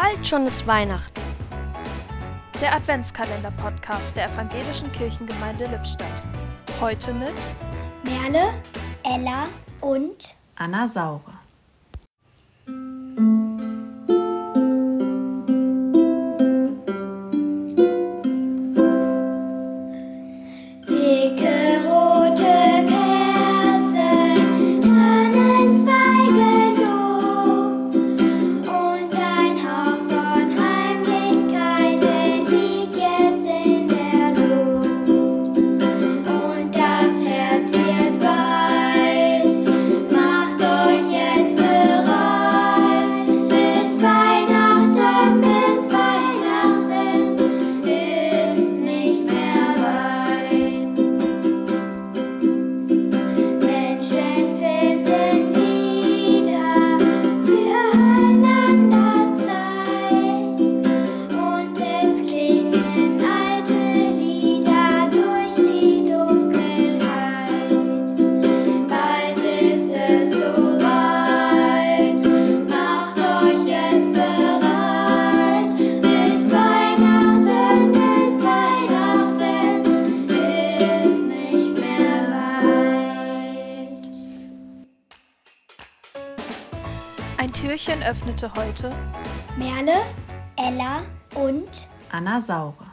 Bald schon ist Weihnachten. Der Adventskalender-Podcast der Evangelischen Kirchengemeinde Lippstadt. Heute mit Merle, Ella und Anna Saure. Dicke Ein Türchen öffnete heute Merle, Ella und Anna Saure.